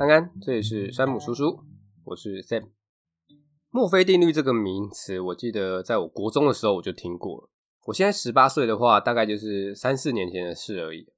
安安，这里是山姆叔叔，我是 Sam。墨菲定律这个名词，我记得在我国中的时候我就听过。我现在十八岁的话，大概就是三四年前的事而已。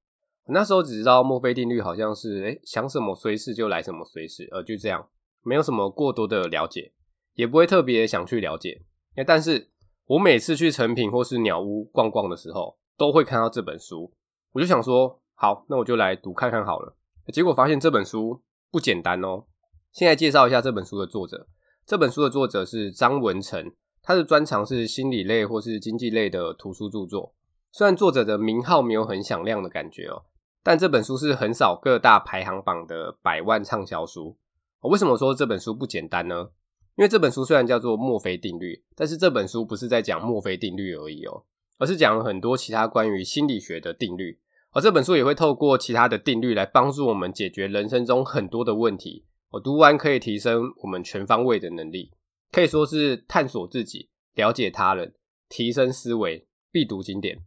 那时候只知道墨菲定律好像是，诶，想什么随时就来什么随时，呃，就这样，没有什么过多的了解，也不会特别想去了解。但是我每次去诚品或是鸟屋逛逛的时候，都会看到这本书，我就想说，好，那我就来读看看好了。结果发现这本书。不简单哦！现在介绍一下这本书的作者。这本书的作者是张文成，他的专长是心理类或是经济类的图书著作。虽然作者的名号没有很响亮的感觉哦，但这本书是横扫各大排行榜的百万畅销书。我为什么说这本书不简单呢？因为这本书虽然叫做墨菲定律，但是这本书不是在讲墨菲定律而已哦，而是讲了很多其他关于心理学的定律。而这本书也会透过其他的定律来帮助我们解决人生中很多的问题。我读完可以提升我们全方位的能力，可以说是探索自己、了解他人、提升思维必读经典。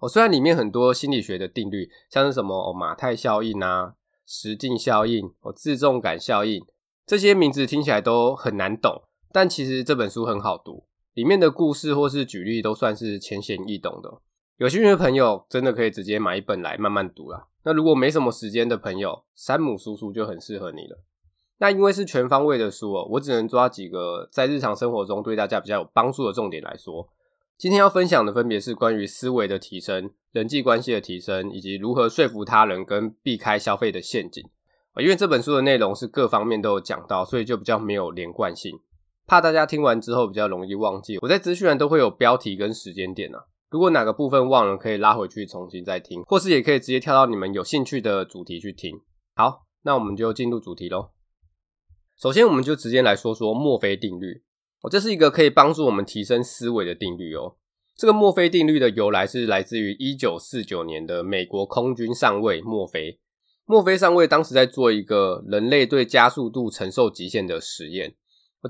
我，虽然里面很多心理学的定律，像是什么马太效应啊、实境效应、哦自重感效应，这些名字听起来都很难懂，但其实这本书很好读，里面的故事或是举例都算是浅显易懂的。有兴趣的朋友真的可以直接买一本来慢慢读啦。那如果没什么时间的朋友，山姆叔叔就很适合你了。那因为是全方位的书喔，我只能抓几个在日常生活中对大家比较有帮助的重点来说。今天要分享的分别是关于思维的提升、人际关系的提升，以及如何说服他人跟避开消费的陷阱。因为这本书的内容是各方面都有讲到，所以就比较没有连贯性，怕大家听完之后比较容易忘记。我在资讯栏都会有标题跟时间点啊。如果哪个部分忘了，可以拉回去重新再听，或是也可以直接跳到你们有兴趣的主题去听。好，那我们就进入主题喽。首先，我们就直接来说说墨菲定律。哦，这是一个可以帮助我们提升思维的定律哦。这个墨菲定律的由来是来自于一九四九年的美国空军上尉墨菲。墨菲上尉当时在做一个人类对加速度承受极限的实验。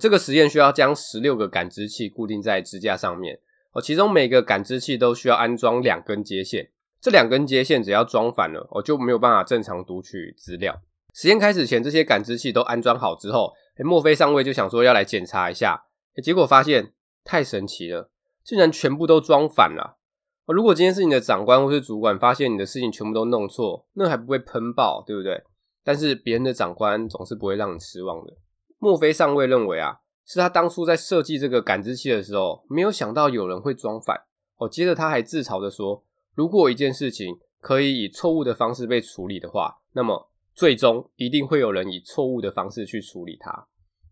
这个实验需要将十六个感知器固定在支架上面。哦，其中每个感知器都需要安装两根接线，这两根接线只要装反了，哦，就没有办法正常读取资料。实验开始前，这些感知器都安装好之后，诶，墨菲上尉就想说要来检查一下，结果发现太神奇了，竟然全部都装反了。哦，如果今天是你的长官或是主管发现你的事情全部都弄错，那还不会喷爆，对不对？但是别人的长官总是不会让你失望的。墨菲上尉认为啊。是他当初在设计这个感知器的时候，没有想到有人会装反哦。接着他还自嘲的说：“如果一件事情可以以错误的方式被处理的话，那么最终一定会有人以错误的方式去处理它。”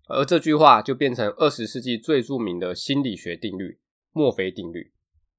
而这句话就变成二十世纪最著名的心理学定律——墨菲定律。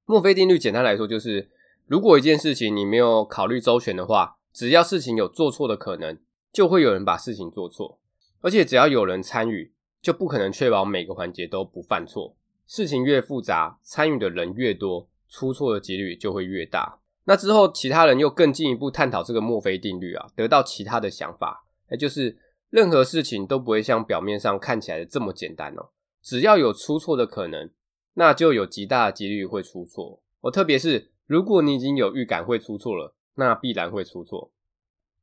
墨菲定律简单来说就是，如果一件事情你没有考虑周全的话，只要事情有做错的可能，就会有人把事情做错，而且只要有人参与。就不可能确保每个环节都不犯错。事情越复杂，参与的人越多，出错的几率就会越大。那之后，其他人又更进一步探讨这个墨菲定律啊，得到其他的想法，那就是任何事情都不会像表面上看起来的这么简单哦。只要有出错的可能，那就有极大的几率会出错。哦，特别是如果你已经有预感会出错了，那必然会出错。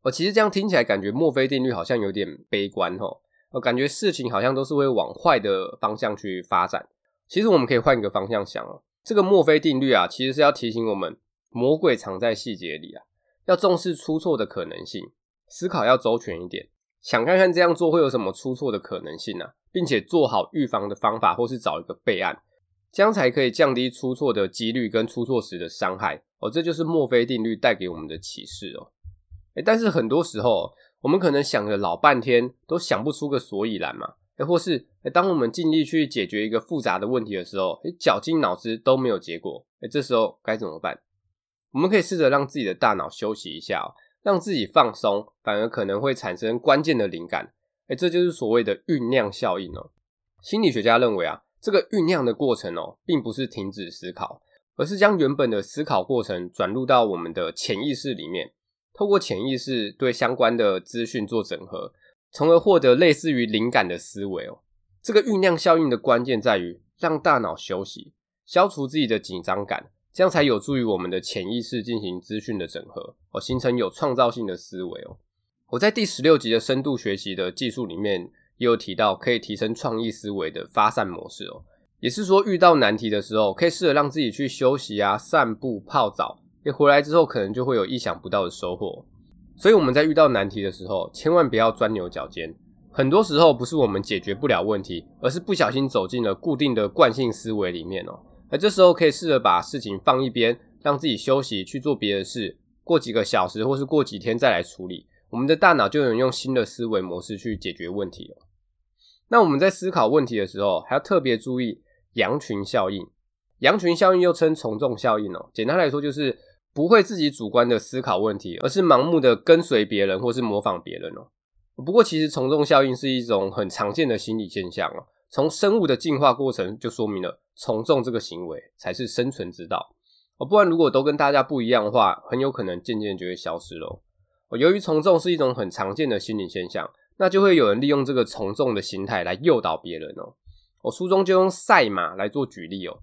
哦，其实这样听起来感觉墨菲定律好像有点悲观哦。我感觉事情好像都是会往坏的方向去发展。其实我们可以换一个方向想哦，这个墨菲定律啊，其实是要提醒我们，魔鬼藏在细节里啊，要重视出错的可能性，思考要周全一点，想看看这样做会有什么出错的可能性啊，并且做好预防的方法，或是找一个备案，这样才可以降低出错的几率跟出错时的伤害哦。这就是墨菲定律带给我们的启示哦。诶，但是很多时候，我们可能想了老半天，都想不出个所以然嘛。诶，或是诶，当我们尽力去解决一个复杂的问题的时候，诶，绞尽脑汁都没有结果。诶，这时候该怎么办？我们可以试着让自己的大脑休息一下哦，让自己放松，反而可能会产生关键的灵感。诶，这就是所谓的酝酿效应哦。心理学家认为啊，这个酝酿的过程哦，并不是停止思考，而是将原本的思考过程转入到我们的潜意识里面。透过潜意识对相关的资讯做整合，从而获得类似于灵感的思维哦。这个酝酿效应的关键在于让大脑休息，消除自己的紧张感，这样才有助于我们的潜意识进行资讯的整合哦，形成有创造性的思维哦。我在第十六集的深度学习的技术里面，也有提到可以提升创意思维的发散模式哦。也是说，遇到难题的时候，可以试着让自己去休息啊、散步、泡澡，你，回来之后可能就会有意想不到的收获。所以我们在遇到难题的时候，千万不要钻牛角尖。很多时候不是我们解决不了问题，而是不小心走进了固定的惯性思维里面哦。而这时候可以试着把事情放一边，让自己休息，去做别的事。过几个小时或是过几天再来处理，我们的大脑就能用新的思维模式去解决问题了。那我们在思考问题的时候，还要特别注意羊群效应。羊群效应又称从众效应哦。简单来说，就是不会自己主观的思考问题，而是盲目的跟随别人或是模仿别人哦。不过，其实从众效应是一种很常见的心理现象哦。从生物的进化过程就说明了，从众这个行为才是生存之道哦。不然，如果都跟大家不一样的话，很有可能渐渐就会消失喽。由于从众是一种很常见的心理现象，那就会有人利用这个从众的心态来诱导别人哦。我书中就用赛马来做举例哦，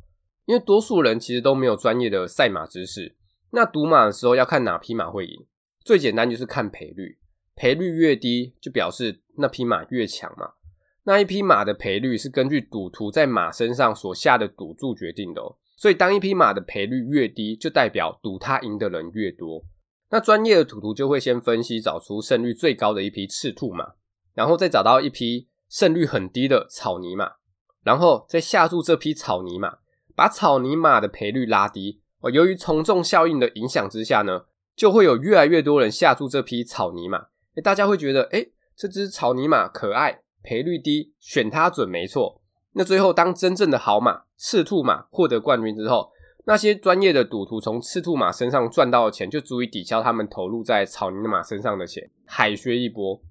因为多数人其实都没有专业的赛马知识，那赌马的时候要看哪匹马会赢，最简单就是看赔率。赔率越低，就表示那匹马越强嘛。那一匹马的赔率是根据赌徒在马身上所下的赌注决定的。所以，当一匹马的赔率越低，就代表赌它赢的人越多。那专业的赌徒就会先分析，找出胜率最高的一匹赤兔马，然后再找到一匹胜率很低的草泥马，然后再下注这匹草泥马，把草泥马的赔率拉低。哦，由于从众效应的影响之下呢，就会有越来越多人下注这批草泥马。欸，大家会觉得，诶，这只草泥马可爱，赔率低，选它准没错。那最后，当真正的好马赤兔马获得冠军之后，那些专业的赌徒从赤兔马身上赚到的钱，就足以抵消他们投入在草泥马身上的钱，海削一波。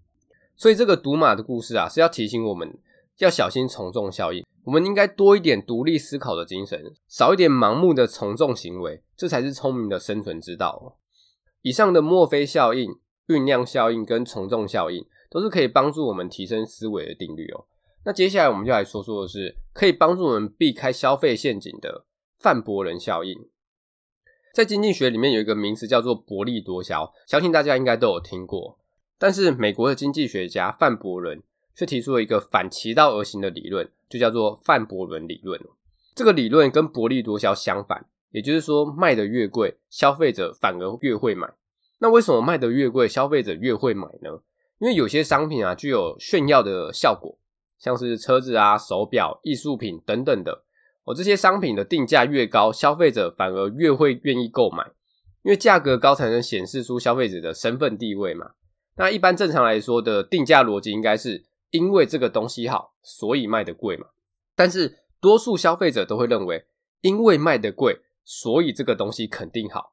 所以，这个赌马的故事啊，是要提醒我们要小心从众效应。我们应该多一点独立思考的精神，少一点盲目的从众行为，这才是聪明的生存之道。以上的墨菲效应。酝酿效应跟从众效应都是可以帮助我们提升思维的定律哦。那接下来我们就来说说的是可以帮助我们避开消费陷阱的范伯伦效应。在经济学里面有一个名词叫做薄利多销，相信大家应该都有听过。但是美国的经济学家范伯伦却提出了一个反其道而行的理论，就叫做范伯伦理论。这个理论跟薄利多销相反，也就是说卖得越贵，消费者反而越会买。那为什么卖得越贵，消费者越会买呢？因为有些商品啊，具有炫耀的效果，像是车子啊、手表、艺术品等等的。哦，这些商品的定价越高，消费者反而越会愿意购买，因为价格高才能显示出消费者的身份地位嘛。那一般正常来说的定价逻辑应该是因为这个东西好，所以卖得贵嘛。但是多数消费者都会认为，因为卖得贵，所以这个东西肯定好，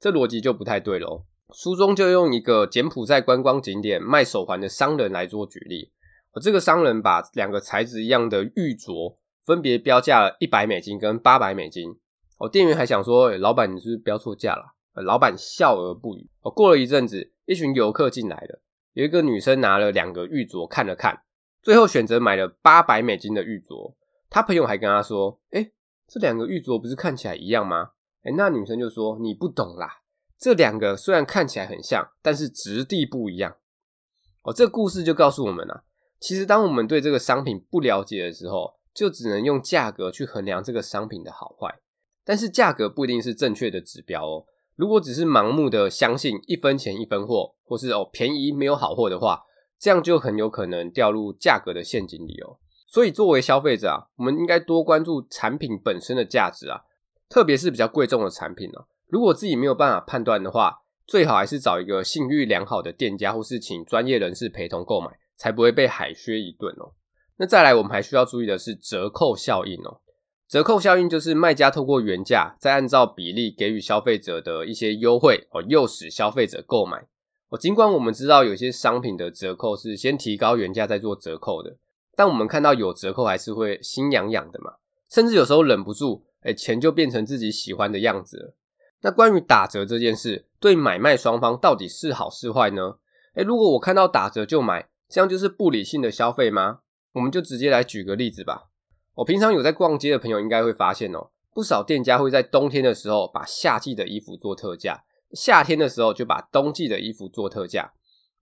这逻辑就不太对喽。书中就用一个柬埔寨观光景点卖手环的商人来做举例。而这个商人把两个材质一样的玉镯分别标价了一百美金跟八百美金。哦，店员还想说：“欸，老板，你是不是标错价了？”老板笑而不语。哦，过了一阵子，一群游客进来了，有一个女生拿了两个玉镯看了看，最后选择买了八百美金的玉镯。他朋友还跟他说：“欸，这两个玉镯不是看起来一样吗？”欸，那女生就说：“你不懂啦。”这两个虽然看起来很像，但是质地不一样。哦，这个故事就告诉我们啊，其实当我们对这个商品不了解的时候，就只能用价格去衡量这个商品的好坏。但是价格不一定是正确的指标哦。如果只是盲目的相信一分钱一分货，或是哦便宜没有好货的话，这样就很有可能掉入价格的陷阱里哦。所以作为消费者啊，我们应该多关注产品本身的价值啊，特别是比较贵重的产品哦。如果自己没有办法判断的话，最好还是找一个信誉良好的店家，或是请专业人士陪同购买，才不会被海削一顿哦。那再来，我们还需要注意的是折扣效应哦。折扣效应就是卖家透过原价，再按照比例给予消费者的一些优惠哦，诱使消费者购买哦。尽管我们知道有些商品的折扣是先提高原价再做折扣的，但我们看到有折扣还是会心痒痒的嘛，甚至有时候忍不住，诶，钱就变成自己喜欢的样子了。那关于打折这件事，对买卖双方到底是好是坏呢？诶，如果我看到打折就买，这样就是不理性的消费吗？我们就直接来举个例子吧。我平常有在逛街的朋友应该会发现哦，不少店家会在冬天的时候把夏季的衣服做特价，夏天的时候就把冬季的衣服做特价。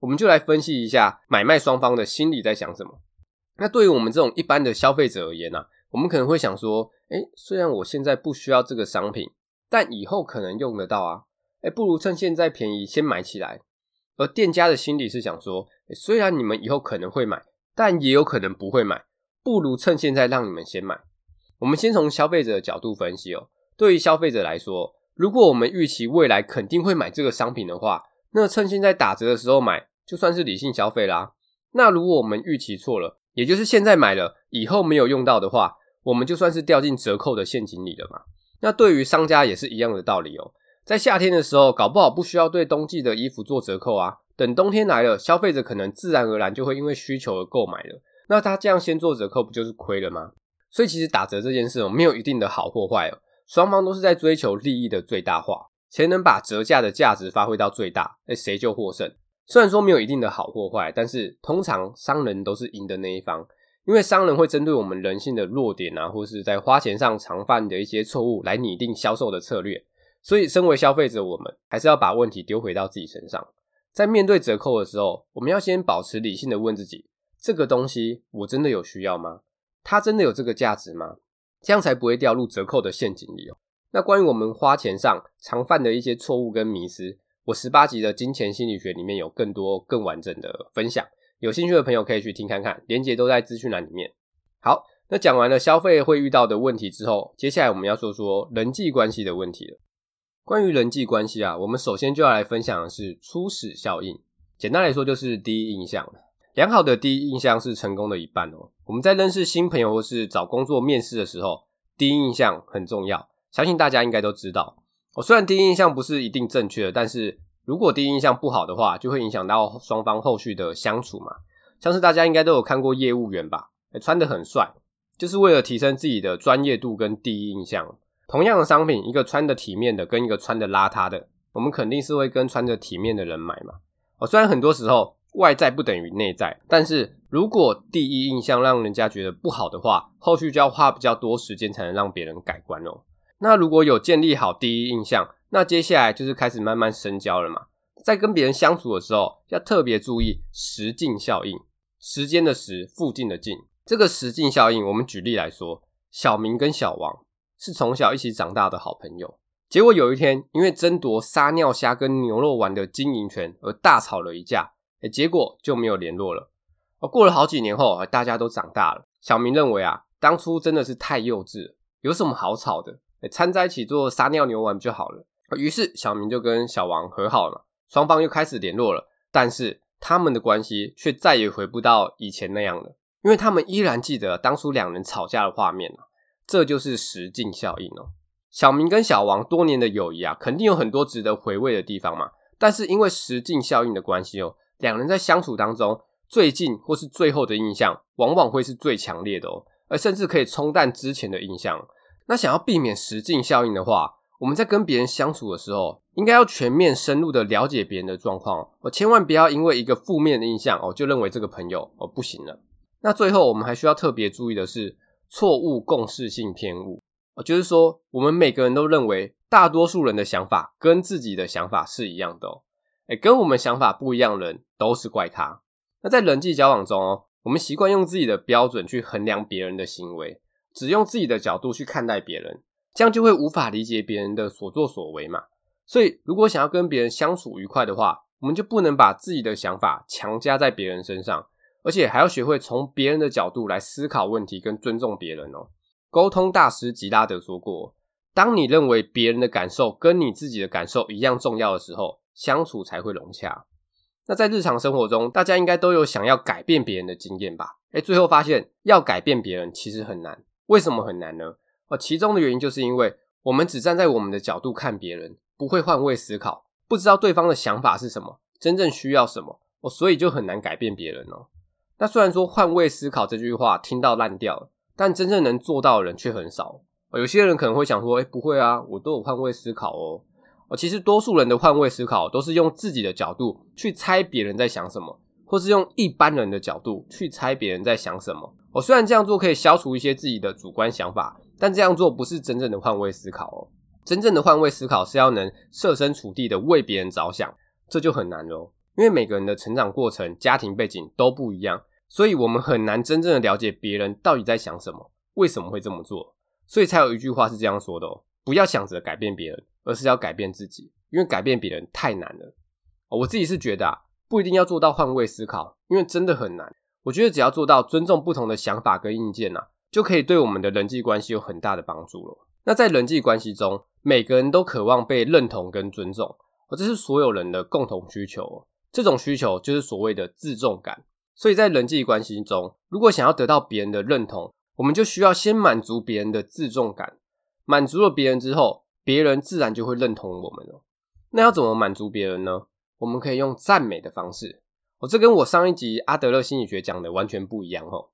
我们就来分析一下买卖双方的心理在想什么。那对于我们这种一般的消费者而言呢、我们可能会想说，诶，虽然我现在不需要这个商品，但以后可能用得到啊，诶，不如趁现在便宜先买起来。而店家的心理是想说，虽然你们以后可能会买，但也有可能不会买，不如趁现在让你们先买。我们先从消费者的角度分析哦，对于消费者来说，如果我们预期未来肯定会买这个商品的话，那趁现在打折的时候买，就算是理性消费啦。那如果我们预期错了，也就是现在买了，以后没有用到的话，我们就算是掉进折扣的陷阱里了嘛。那对于商家也是一样的道理哦。在夏天的时候，搞不好不需要对冬季的衣服做折扣啊。等冬天来了，消费者可能自然而然就会因为需求而购买了。那他这样先做折扣，不就是亏了吗？所以其实打折这件事哦，没有一定的好或坏哦，双方都是在追求利益的最大化，谁能把折价的价值发挥到最大，那谁就获胜。虽然说没有一定的好或坏，但是通常商人都是赢的那一方，因为商人会针对我们人性的弱点啊，或是在花钱上常犯的一些错误来拟定销售的策略。所以，身为消费者，我们还是要把问题丢回到自己身上。在面对折扣的时候，我们要先保持理性的问自己：这个东西我真的有需要吗？它真的有这个价值吗？这样才不会掉入折扣的陷阱里哦。那关于我们花钱上常犯的一些错误跟迷思。我十八集的金钱心理学里面有更多更完整的分享，有兴趣的朋友可以去听看看，连接都在资讯栏里面。好，那讲完了消费会遇到的问题之后，接下来我们要说说人际关系的问题了。关于人际关系啊，我们首先就要来分享的是初始效应。简单来说，就是第一印象。良好的第一印象是成功的一半哦。我们在认识新朋友或是找工作面试的时候，第一印象很重要，相信大家应该都知道。我虽然第一印象不是一定正确的，但是如果第一印象不好的话，就会影响到双方后续的相处嘛。像是大家应该都有看过业务员吧，穿得很帅，就是为了提升自己的专业度跟第一印象。同样的商品，一个穿得体面的跟一个穿得邋遢的，我们肯定是会跟穿着体面的人买嘛。哦，虽然很多时候外在不等于内在，但是如果第一印象让人家觉得不好的话，后续就要花比较多时间才能让别人改观哦。那如果有建立好第一印象，那接下来就是开始慢慢深交了嘛。在跟别人相处的时候，要特别注意时近效应，时间的时，附近的近。这个时近效应，我们举例来说，小明跟小王是从小一起长大的好朋友，结果有一天因为争夺撒尿虾跟牛肉丸的经营权而大吵了一架，结果就没有联络了。而过了好几年后，大家都长大了，小明认为啊，当初真的是太幼稚，有什么好吵的？掺在一起做撒尿牛丸就好了。于是小明就跟小王和好了，双方又开始联络了。但是他们的关系却再也回不到以前那样了，因为他们依然记得当初两人吵架的画面。这就是时近效应哦。小明跟小王多年的友谊啊，肯定有很多值得回味的地方嘛。但是因为时近效应的关系哦，两人在相处当中，最近或是最后的印象，往往会是最强烈的哦，而甚至可以冲淡之前的印象。那想要避免时近效应的话，我们在跟别人相处的时候，应该要全面深入的了解别人的状况，哦，千万不要因为一个负面的印象哦，就认为这个朋友哦不行了。那最后我们还需要特别注意的是错误共识性偏误，哦，就是说我们每个人都认为大多数人的想法跟自己的想法是一样的哦，诶，跟我们想法不一样的人都是怪他。那在人际交往中哦，我们习惯用自己的标准去衡量别人的行为。只用自己的角度去看待别人，这样就会无法理解别人的所作所为嘛。所以，如果想要跟别人相处愉快的话，我们就不能把自己的想法强加在别人身上，而且还要学会从别人的角度来思考问题跟尊重别人哦。沟通大师吉拉德说过，当你认为别人的感受跟你自己的感受一样重要的时候，相处才会融洽。那在日常生活中，大家应该都有想要改变别人的经验吧？诶，最后发现要改变别人其实很难。为什么很难呢？哦，其中的原因就是因为我们只站在我们的角度看别人，不会换位思考，不知道对方的想法是什么，真正需要什么，哦，所以就很难改变别人哦。那虽然说换位思考这句话听到烂掉了，但真正能做到的人却很少。有些人可能会想说，诶，不会啊，我都有换位思考哦。哦，其实多数人的换位思考都是用自己的角度去猜别人在想什么。或是用一般人的角度去猜别人在想什么。我虽然这样做可以消除一些自己的主观想法，但这样做不是真正的换位思考哦。真正的换位思考是要能设身处地的为别人着想，这就很难喽。因为每个人的成长过程、家庭背景都不一样，所以我们很难真正的了解别人到底在想什么，为什么会这么做。所以才有一句话是这样说的哦：不要想着改变别人，而是要改变自己，因为改变别人太难了。我自己是觉得啊，不一定要做到换位思考，因为真的很难。我觉得只要做到尊重不同的想法跟意见啊，就可以对我们的人际关系有很大的帮助了。那在人际关系中，每个人都渴望被认同跟尊重，而这是所有人的共同需求。这种需求就是所谓的自重感。所以在人际关系中，如果想要得到别人的认同，我们就需要先满足别人的自重感。满足了别人之后，别人自然就会认同我们了。那要怎么满足别人呢？我们可以用赞美的方式。哦，这跟我上一集阿德勒心理学讲的完全不一样哦。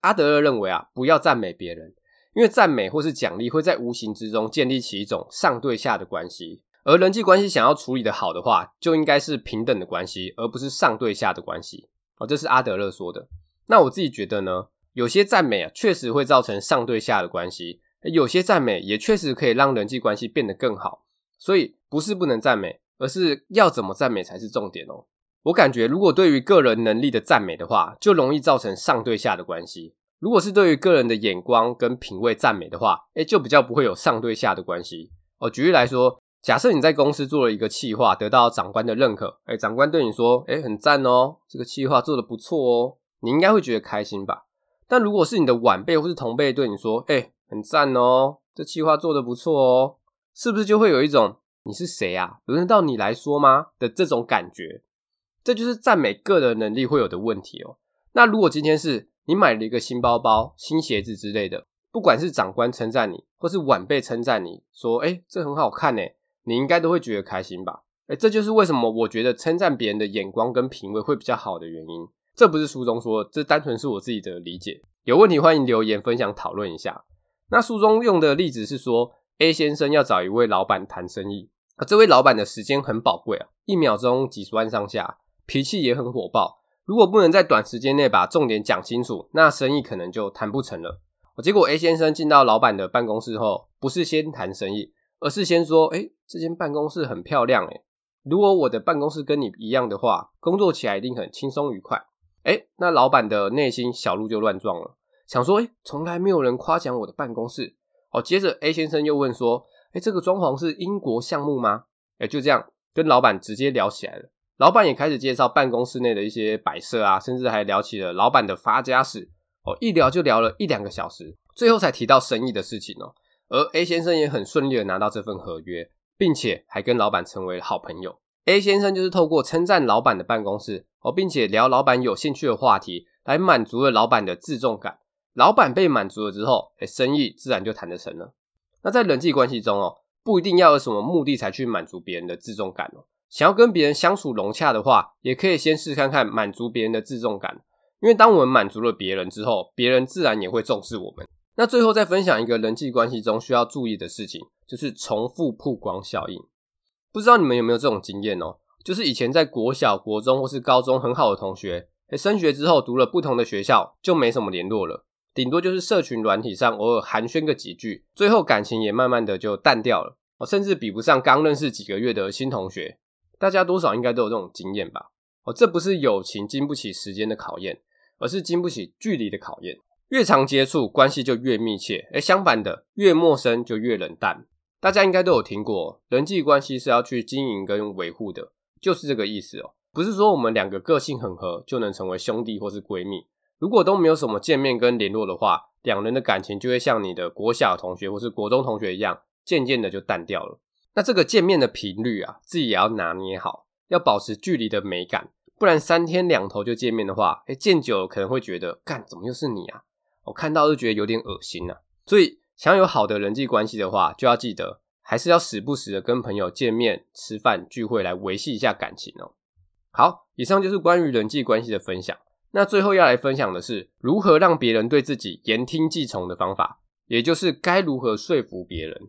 阿德勒认为啊，不要赞美别人。因为赞美或是奖励会在无形之中建立起一种上对下的关系，而人际关系想要处理得好的话，就应该是平等的关系，而不是上对下的关系。哦，这是阿德勒说的。那我自己觉得呢，有些赞美啊，确实会造成上对下的关系；有些赞美也确实可以让人际关系变得更好。所以不是不能赞美，而是要怎么赞美才是重点哦。我感觉，如果对于个人能力的赞美的话，就容易造成上对下的关系。如果是对于个人的眼光跟品味赞美的话，诶，就比较不会有上对下的关系。哦，举例来说，假设你在公司做了一个企划，得到长官的认可，诶，长官对你说，诶，很赞哦，这个企划做得不错哦，你应该会觉得开心吧？但如果是你的晚辈或是同辈对你说，诶，很赞哦，这企划做得不错哦，是不是就会有一种你是谁啊？轮得到你来说吗？的这种感觉？这就是赞美个人能力会有的问题哦。那如果今天是你买了一个新包包、新鞋子之类的，不管是长官称赞你，或是晚辈称赞你说：“诶，这很好看呢。”你应该都会觉得开心吧？诶，这就是为什么我觉得称赞别人的眼光跟品味会比较好的原因。这不是书中说，这单纯是我自己的理解。有问题欢迎留言分享讨论一下。那书中用的例子是说，A 先生要找一位老板谈生意，啊，这位老板的时间很宝贵啊，一秒钟几十万上下，脾气也很火爆。如果不能在短时间内把重点讲清楚，那生意可能就谈不成了。结果 A 先生进到老板的办公室后，不是先谈生意，而是先说：“诶，这间办公室很漂亮，诶，如果我的办公室跟你一样的话，工作起来一定很轻松愉快。”诶，那老板的内心小鹿就乱撞了，想说：“诶，从来没有人夸奖我的办公室。”哦，接着 A 先生又问说：“诶，这个装潢是英国项目吗？”诶，就这样跟老板直接聊起来了。老板也开始介绍办公室内的一些摆设啊，甚至还聊起了老板的发家史哦，一聊就聊了一两个小时，最后才提到生意的事情哦。而 A 先生也很顺利的拿到这份合约，并且还跟老板成为好朋友。A 先生就是透过称赞老板的办公室哦，并且聊老板有兴趣的话题，来满足了老板的自重感。老板被满足了之后，诶，生意自然就谈得成了。那在人际关系中哦，不一定要有什么目的才去满足别人的自重感哦。想要跟别人相处融洽的话，也可以先试看看满足别人的自重感。因为当我们满足了别人之后，别人自然也会重视我们。那最后再分享一个人际关系中需要注意的事情，就是重复曝光效应。不知道你们有没有这种经验哦？就是以前在国小、国中或是高中很好的同学，诶，升学之后读了不同的学校，就没什么联络了，顶多就是社群软体上偶尔寒暄个几句，最后感情也慢慢的就淡掉了，甚至比不上刚认识几个月的新同学。大家多少应该都有这种经验吧？哦，这不是友情经不起时间的考验，而是经不起距离的考验。越常接触，关系就越密切；而，相反的，越陌生就越冷淡。大家应该都有听过，人际关系是要去经营跟维护的，就是这个意思哦。不是说我们两个个性很合就能成为兄弟或是闺蜜，如果都没有什么见面跟联络的话，两人的感情就会像你的国小同学或是国中同学一样，渐渐的就淡掉了。那这个见面的频率啊，自己也要拿捏好，要保持距离的美感，不然三天两头就见面的话，诶，见久了可能会觉得，干，怎么又是你啊？我看到就觉得有点恶心呐。所以想有好的人际关系的话，就要记得，还是要时不时的跟朋友见面、吃饭、聚会来维系一下感情哦。好，以上就是关于人际关系的分享。那最后要来分享的是，如何让别人对自己言听计从的方法，也就是该如何说服别人。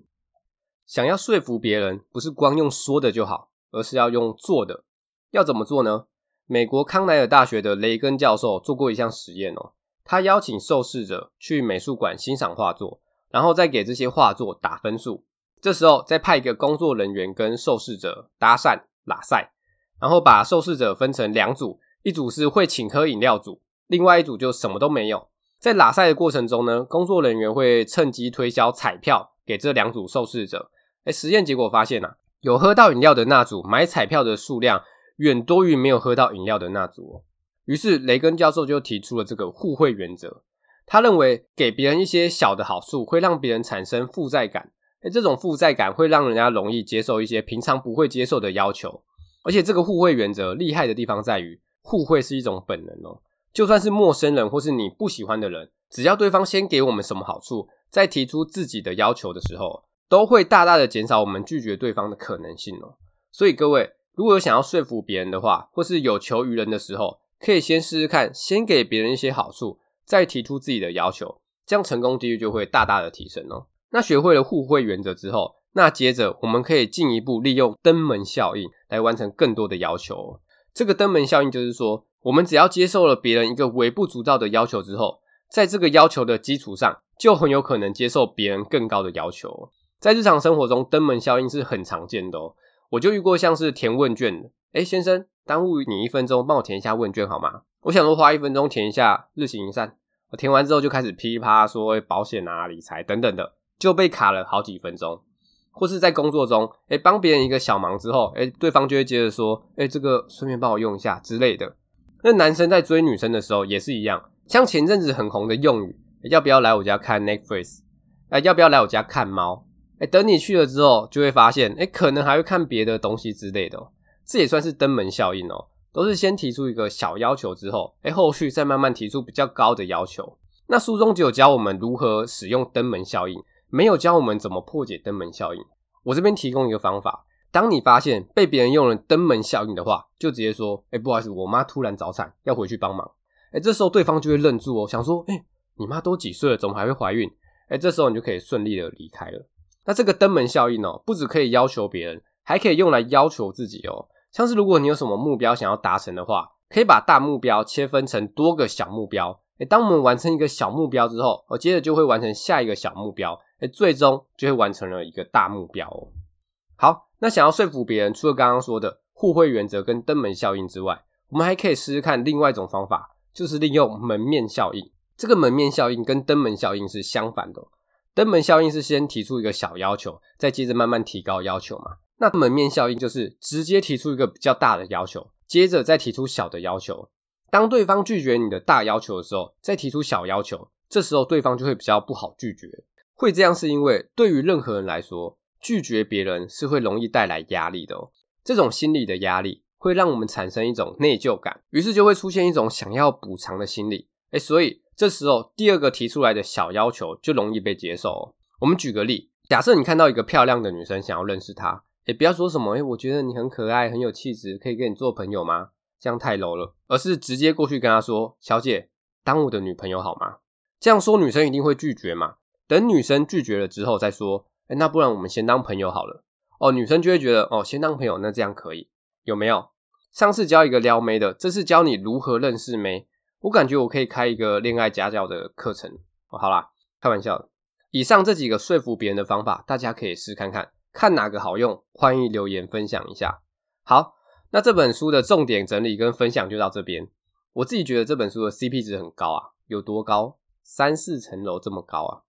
想要说服别人，不是光用说的就好，而是要用做的。要怎么做呢？美国康奈尔大学的雷根教授做过一项实验哦，他邀请受试者去美术馆欣赏画作，然后再给这些画作打分数。这时候再派一个工作人员跟受试者搭讪、拉赛，然后把受试者分成两组，一组是会请喝饮料组，另外一组就什么都没有。在拉赛的过程中呢，工作人员会趁机推销彩票给这两组受试者。哎，实验结果发现啊，有喝到饮料的那组买彩票的数量远多于没有喝到饮料的那组哦。于是雷根教授就提出了这个互惠原则。他认为给别人一些小的好处会让别人产生负债感，哎，这种负债感会让人家容易接受一些平常不会接受的要求。而且这个互惠原则厉害的地方在于，互惠是一种本能哦。就算是陌生人或是你不喜欢的人，只要对方先给我们什么好处，在提出自己的要求的时候，都会大大的减少我们拒绝对方的可能性哦。所以各位，如果有想要说服别人的话，或是有求于人的时候，可以先试试看，先给别人一些好处，再提出自己的要求，这样成功几率就会大大的提升哦。那学会了互惠原则之后，那接着我们可以进一步利用登门效应来完成更多的要求哦。这个登门效应就是说，我们只要接受了别人一个微不足道的要求之后，在这个要求的基础上，就很有可能接受别人更高的要求。在日常生活中，登门效应是很常见的哦。我就遇过像是填问卷的，诶，先生，耽误你一分钟，帮我填一下问卷好吗？我想说花一分钟填一下，日行一善。我填完之后就开始噼里啪啦说保险啊、理财等等的，就被卡了好几分钟。或是在工作中，诶，帮别人一个小忙之后，诶，对方就会接着说，诶，这个顺便帮我用一下之类的。那男生在追女生的时候也是一样，像前阵子很红的用语，要不要来我家看 Netflix？诶，要不要来我家看猫？诶，等你去了之后，就会发现，诶，可能还会看别的东西之类的。这也算是登门效应哦，都是先提出一个小要求之后，诶，后续再慢慢提出比较高的要求。那书中就有教我们如何使用登门效应，没有教我们怎么破解登门效应。我这边提供一个方法。当你发现被别人用了登门效应的话，就直接说：“哎，不好意思，我妈突然早产，要回去帮忙。”哎，这时候对方就会愣住哦，想说：“哎，你妈都几岁了，怎么还会怀孕？”哎，这时候你就可以顺利的离开了。那这个登门效应哦，不只可以要求别人，还可以用来要求自己哦。像是如果你有什么目标想要达成的话，可以把大目标切分成多个小目标。当我们完成一个小目标之后，我接着就会完成下一个小目标，哎，最终就会完成了一个大目标哦。好。那想要说服别人，除了刚刚说的互惠原则跟登门效应之外，我们还可以试试看另外一种方法，就是利用门面效应。这个门面效应跟登门效应是相反的。登门效应是先提出一个小要求，再接着慢慢提高要求嘛。那门面效应就是直接提出一个比较大的要求，接着再提出小的要求。当对方拒绝你的大要求的时候，再提出小要求，这时候对方就会比较不好拒绝。会这样是因为对于任何人来说，拒绝别人是会容易带来压力的哦，这种心理的压力会让我们产生一种内疚感，于是就会出现一种想要补偿的心理。诶，所以这时候第二个提出来的小要求就容易被接受哦。我们举个例，假设你看到一个漂亮的女生，想要认识她，诶，不要说什么，诶，我觉得你很可爱，很有气质，可以跟你做朋友吗？这样太 low 了，而是直接过去跟她说：“小姐，当我的女朋友好吗？”这样说女生一定会拒绝嘛。等女生拒绝了之后再说。欸，那不然我们先当朋友好了哦。女生就会觉得哦，先当朋友，那这样可以有没有？上次教一个撩妹的，这次教你如何认识妹。我感觉我可以开一个恋爱家教的课程哦。好啦，开玩笑。以上这几个说服别人的方法，大家可以试看看，看哪个好用，欢迎留言分享一下。好，那这本书的重点整理跟分享就到这边。我自己觉得这本书的 CP 值很高啊，有多高？三四层楼这么高啊，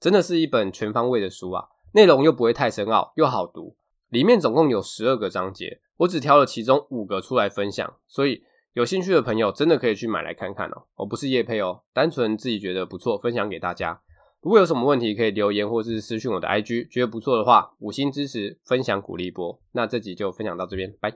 真的是一本全方位的书啊。内容又不会太深奥，又好读。里面总共有十二个章节，我只挑了其中五个出来分享。所以有兴趣的朋友真的可以去买来看看哦。我不是业配哦，单纯自己觉得不错，分享给大家。如果有什么问题，可以留言或是私讯我的 IG。觉得不错的话，五星支持，分享鼓励一波。那这集就分享到这边，拜。